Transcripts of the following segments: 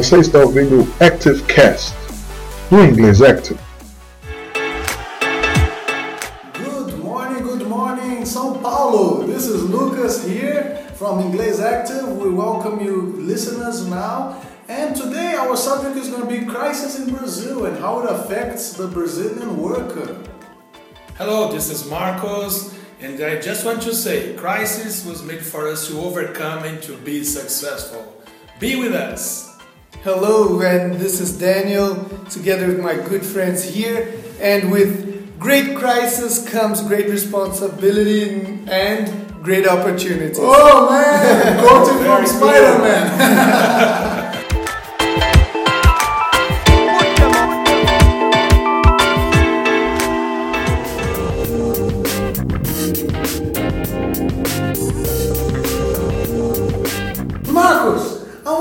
Você está ouvindo o Active Cast, do inglês Active. Good morning, good morning, São Paulo. This is Lucas here from Inglês Active. We welcome you, listeners, now. And today our subject is going to be crisis in Brazil and how it affects the Brazilian worker. Hello, this is Marcos, and I just want to say crisis was made for us to overcome and to be successful. Be with us. Hello, and this is Daniel, together with my good friends here. And with great crisis comes great responsibility and great opportunities. Oh man, quoting from Very cool. Spider Man. Marcos,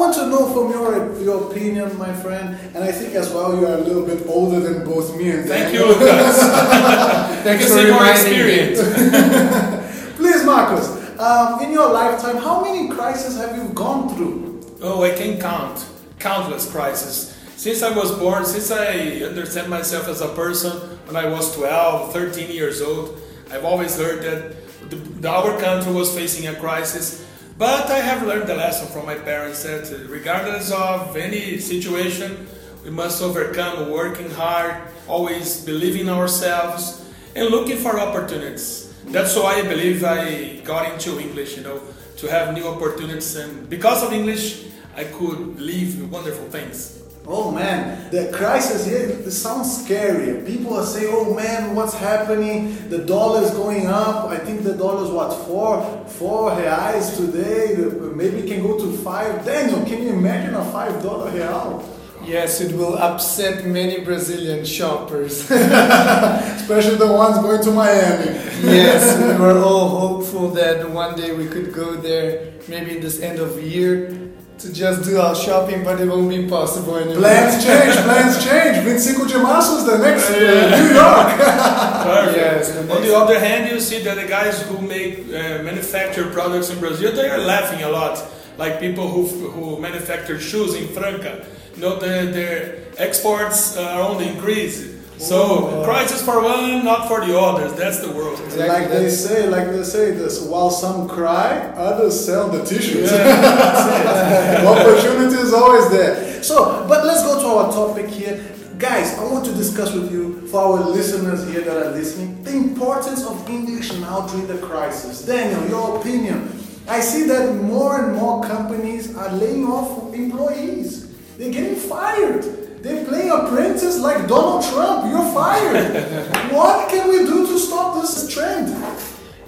want to know from your your opinion, my friend, and I think as well you are a little bit older than both me and Thank Daniel. you, Lucas. Thanks You for more experience. Please, Marcos, um, in your lifetime, how many crises have you gone through? Oh, I can count countless crises. Since I was born, since I understand myself as a person, when I was 12, 13 years old, I've always heard that the, the- our country was facing a crisis. But I have learned the lesson from my parents that regardless of any situation, we must overcome working hard, always believing in ourselves, and looking for opportunities. That's why I believe I got into English, you know, to have new opportunities. And because of English, I could live wonderful things. Oh man, the crisis here sounds scary. People are saying, "Oh man, what's happening? The dollar is going up. I think the dollar is what four four reais today. Maybe it can go to five. Daniel, can you imagine a five dollar real? Yes, it will upset many Brazilian shoppers. Especially the ones going to Miami. yes, we were all hopeful that one day we could go there, maybe in this end of year, to just do our shopping, but it won't be possible anymore. Plans change. Plans change. 25 de março is the next uh, New York. Yes, the On the other hand, you see that the guys who make uh, manufacture products in Brazil, they are laughing a lot. Like people who, who manufacture shoes in Franca, you know, their, their exports are on the increase. So, crisis for one, not for the others. That's the world. Exactly. Like they say, like they say this. While some cry, others sell the tissues. Opportunity is always there. So, but let's go to our topic here. Guys, I want to discuss with you, for our listeners here that are listening, the importance of English now during the crisis. Daniel, your opinion. I see that more and more companies are laying off employees. They're getting fired. They're playing apprentice like Donald Trump. You're fired. what can we do to stop this trend?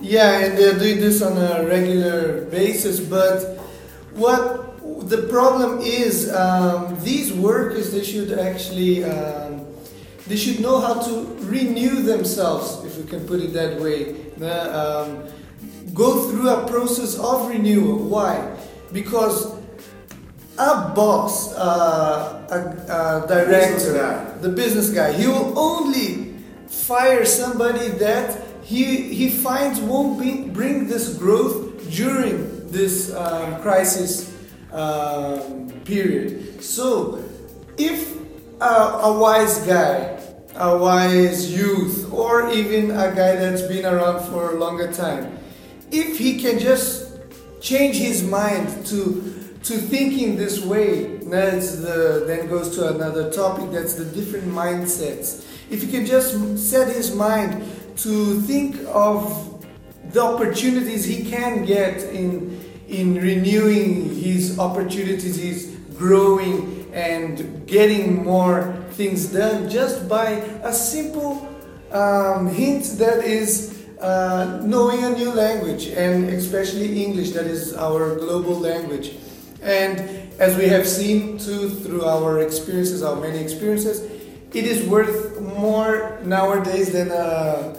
Yeah, and they're doing this on a regular basis. But what the problem is, um, these workers they should actually um, they should know how to renew themselves, if we can put it that way. Um, go through a process of renewal. Why? Because a boss, uh, a, a director, Business the business guy, he will only fire somebody that he he finds won't be, bring this growth during this um, crisis um, period. So, if a, a wise guy, a wise youth, or even a guy that's been around for a longer time, if he can just change his mind to to thinking this way, that's the then goes to another topic. That's the different mindsets. If he can just set his mind to think of the opportunities he can get in in renewing his opportunities, he's growing and getting more things done just by a simple um, hint that is uh, knowing a new language and especially English, that is our global language. And as we have seen too through our experiences, our many experiences, it is worth more nowadays than a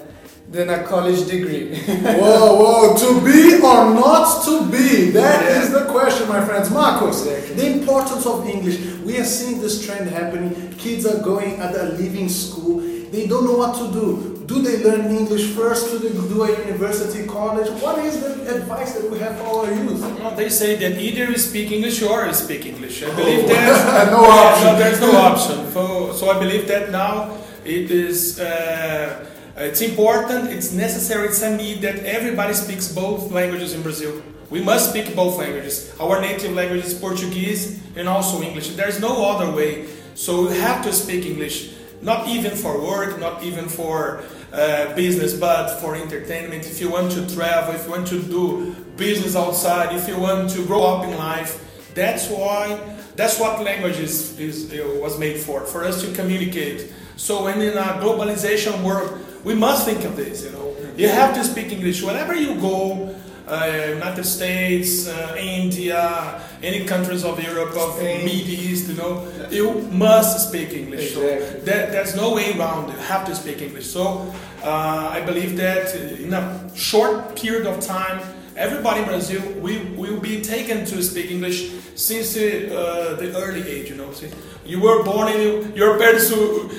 than a college degree. whoa, whoa, to be or not to be? That is Yeah. the question, my friends. Marcos, Exactly. the importance of English. We are seeing this trend happening. Kids are going at a leaving school. they don't know what to do. Do they learn English first? Do they do a university, college? What is the advice that we have for our youth? No, they say that either you speak English or you speak English. I believe that No option. there's no option. So, so I believe that now it is. Uh, it's important. It's necessary. It's a need that everybody speaks both languages in Brazil. We must speak both languages. Our native language is Portuguese and also English. There's no other way. So we have to speak English. Not even for work, not even for uh, business, but for entertainment. If you want to travel, if you want to do business outside, if you want to grow up in life, that's why that's what language is, is uh, was made for for us to communicate. So when in a globalization world, we must think of this. You know, you have to speak English wherever you go. Uh, United States, uh, India, any countries of Europe, of Spain. Middle East, you know, you must speak English. So Exactly. that, there's no way around it. You have to speak English. So uh, I believe that in a short period of time, everybody in Brazil will, will be taken to speak English since uh, the early age. You know, See, you were born and you, your parents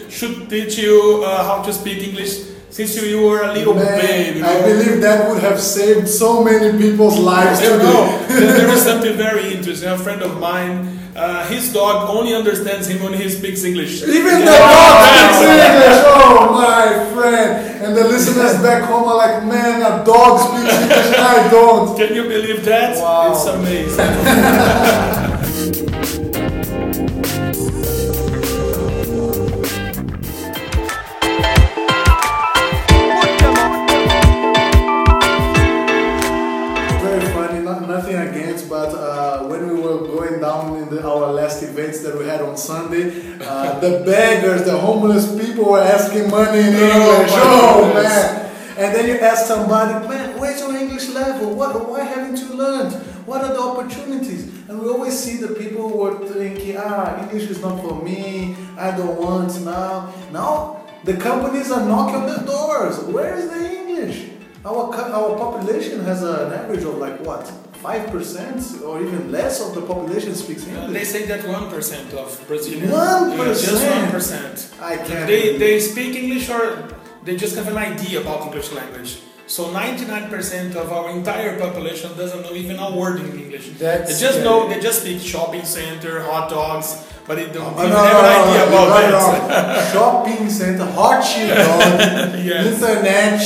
should teach you uh, how to speak English since you, you were a little Man, baby. I believe that would have saved so many people's lives You today. know, there there is something very interesting. A friend of mine, uh, his dog only understands him when he speaks English. Even the dog speaks English. Oh my friend! And the listeners back home are like, man, a dog speaks English. I don't. Can you believe that? Wow. It's amazing. on Sunday, uh, the beggars, the homeless people were asking money in English. my Oh man! And then you ask somebody, man, where's your English level? What? Why haven't you learned? What are the opportunities? And we always see the people who are thinking, ah, English is not for me. I don't want now. Now the companies are knocking on the doors. Where is the English? Our, our population has an average of like what? 5% or even less of the population speaks English. They say that 1% of Brazilians. 1%? Yeah, just 1%. I can't. They, they speak English or they just have an idea about English language. So 99% of our entire population doesn't know even a word in English. That's they just scary. know, they just speak shopping center, hot dogs, but they don't Oh, no, have no, an idea no, about no, that. Shopping center, hot dog, Yes. internet,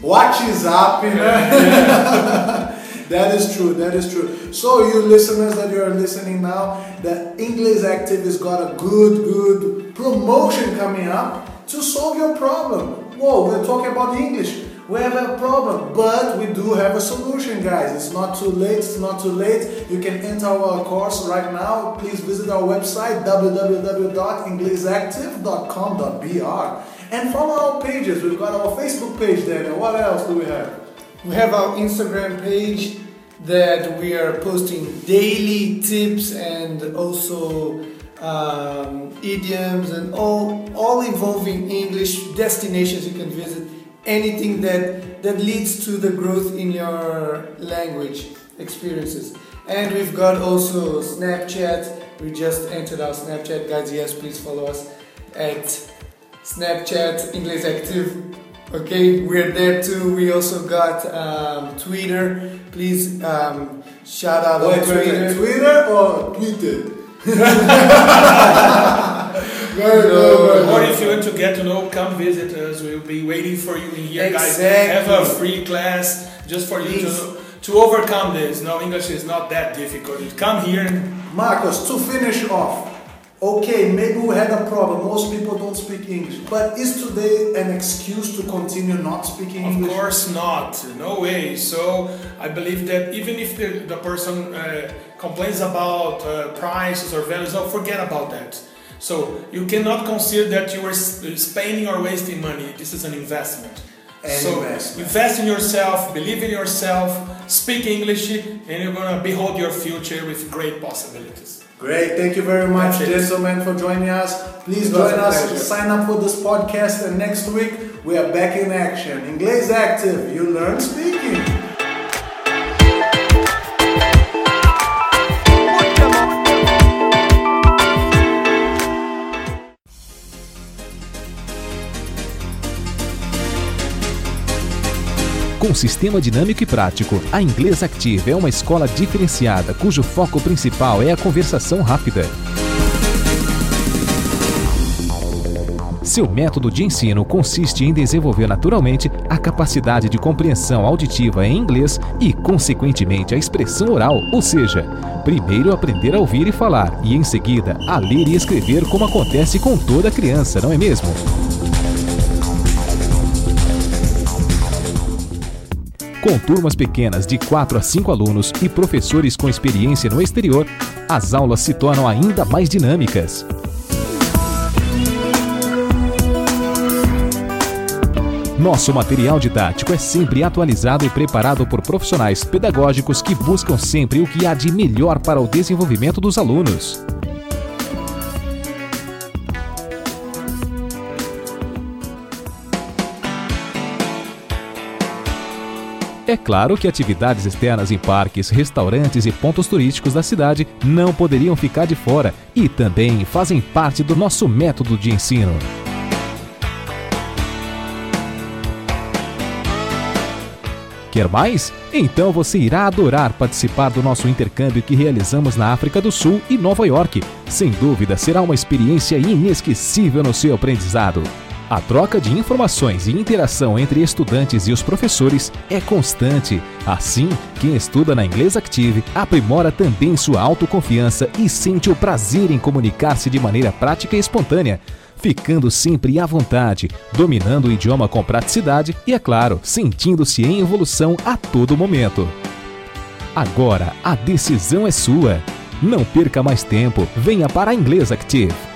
WhatsApp, know? that is true, that is true. So you listeners that you are listening now, the English Active has got a good, good promotion coming up to solve your problem. Whoa, we're talking about English. We have a problem, but we do have a solution, guys. It's not too late. It's not too late. You can enter our course right now. Please visit our website www.englishactive.com.br and follow our pages. We've got our Facebook page, Daniel. What else do we have? We have our Instagram page that we are posting daily tips and also um, idioms and all all involving English destinations you can visit. Anything that that leads to the growth in your language experiences. And we've got also Snapchat. We just entered our Snapchat, guys. Yes, please follow us at Snapchat English Active. Okay, we're there too. We also got um, Twitter. Please um, shout out on Wait, wait, Twitter. Twitter or tweeted? Very No. good, Or if you want to get to know, come visit us. We'll be waiting for you in here, guys. Have a free class just for you to to overcome this. No, English is not that difficult. You come here and Marcos, to finish off, okay, maybe we had a problem. Most people don't speak English, but is today an excuse to continue not speaking Of English? course not, no way. So I believe that even if the, the person uh, complains about uh, prices or values, oh, forget about that. So you cannot consider that you are spending or wasting money. This is an investment. An so investment. invest in yourself, believe in yourself, speak English, and you're gonna behold your future with great possibilities. Great, thank you very much, gentlemen, for joining us. Please join us, pleasure. sign up for this podcast, and next week we are back in action. English Active, you learn speaking. Com sistema dinâmico e prático, a Inglês Active é uma escola diferenciada cujo foco principal é a conversação rápida. Seu método de ensino consiste em desenvolver naturalmente a capacidade de compreensão auditiva em inglês e, consequentemente, a expressão oral, ou seja, primeiro aprender a ouvir e falar e, em seguida, a ler e escrever como acontece com toda criança, não é mesmo? Com turmas pequenas de 4 a 5 alunos e professores com experiência no exterior, as aulas se tornam ainda mais dinâmicas. Nosso material didático é sempre atualizado e preparado por profissionais pedagógicos que buscam sempre o que há de melhor para o desenvolvimento dos alunos. É claro que atividades externas em parques, restaurantes e pontos turísticos da cidade não poderiam ficar de fora e também fazem parte do nosso método de ensino. Quer mais? Então você irá adorar participar do nosso intercâmbio que realizamos na África do Sul e Nova York. Sem dúvida, será uma experiência inesquecível no seu aprendizado. A troca de informações e interação entre estudantes e os professores é constante. Assim, quem estuda na Inglês Active aprimora também sua autoconfiança e sente o prazer em comunicar-se de maneira prática e espontânea ficando sempre à vontade, dominando o idioma com praticidade e, é claro, sentindo-se em evolução a todo momento. Agora, a decisão é sua. Não perca mais tempo, venha para a Inglês Active.